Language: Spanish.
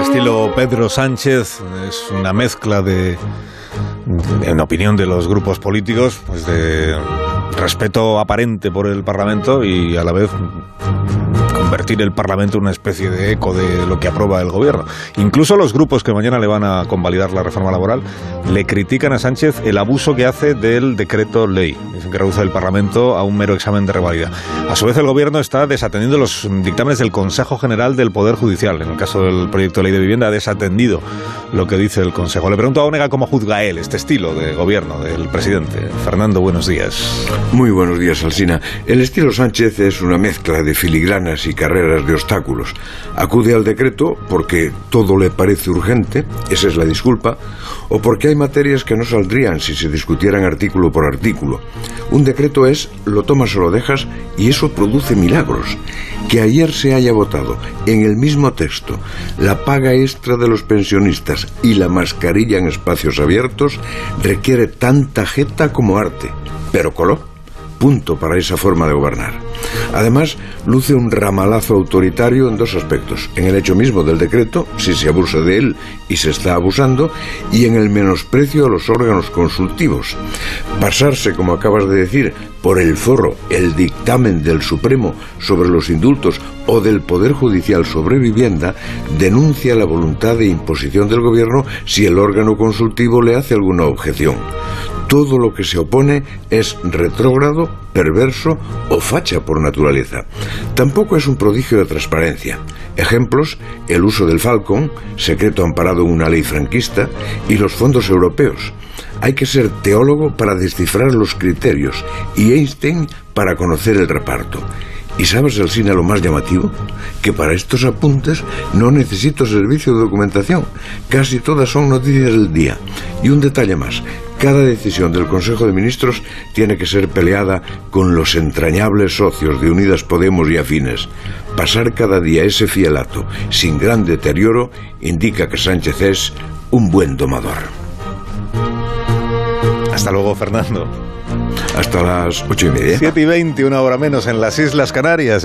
estilo Pedro Sánchez, es una mezcla de, en opinión de los grupos políticos, pues de respeto aparente por el Parlamento y a la vez convertir el Parlamento en una especie de eco de lo que aprueba el gobierno. Incluso los grupos que mañana le van a convalidar la reforma laboral le critican a Sánchez el abuso que hace del decreto ley. Dicen que reduce el Parlamento a un mero examen de revalida. A su vez, el gobierno está desatendiendo los dictámenes del Consejo General del Poder Judicial. En el caso del proyecto de ley de vivienda, ha desatendido lo que dice el Consejo. Le pregunto a Onega cómo juzga él este estilo de gobierno del presidente. Fernando, buenos días. Muy buenos días, Alsina. El estilo Sánchez es una mezcla de filigranas y carreras de obstáculos. Acude al decreto porque todo le parece urgente, esa es la disculpa, o porque hay materias que no saldrían si se discutieran artículo por artículo. Un decreto es lo tomas o lo dejas y eso produce milagros. Que ayer se haya votado en el mismo texto la paga extra de los pensionistas y la mascarilla en espacios abiertos requiere tanta jeta como arte. Pero coló punto para esa forma de gobernar. Además, luce un ramalazo autoritario en dos aspectos. En el hecho mismo del decreto, si se abusa de él y se está abusando, y en el menosprecio a los órganos consultivos. Pasarse, como acabas de decir, por el forro el dictamen del Supremo sobre los indultos o del Poder Judicial sobre vivienda denuncia la voluntad de imposición del Gobierno si el órgano consultivo le hace alguna objeción todo lo que se opone es retrógrado, perverso o facha por naturaleza. Tampoco es un prodigio de transparencia. Ejemplos, el uso del Falcon, secreto amparado en una ley franquista, y los fondos europeos. Hay que ser teólogo para descifrar los criterios y Einstein para conocer el reparto. ¿Y sabes, el cine lo más llamativo? Que para estos apuntes no necesito servicio de documentación. Casi todas son noticias del día. Y un detalle más. Cada decisión del Consejo de Ministros tiene que ser peleada con los entrañables socios de Unidas Podemos y afines. Pasar cada día ese fielato sin gran deterioro indica que Sánchez es un buen domador. Hasta luego, Fernando. Hasta las ocho y media. Siete y veinte, una hora menos en las Islas Canarias.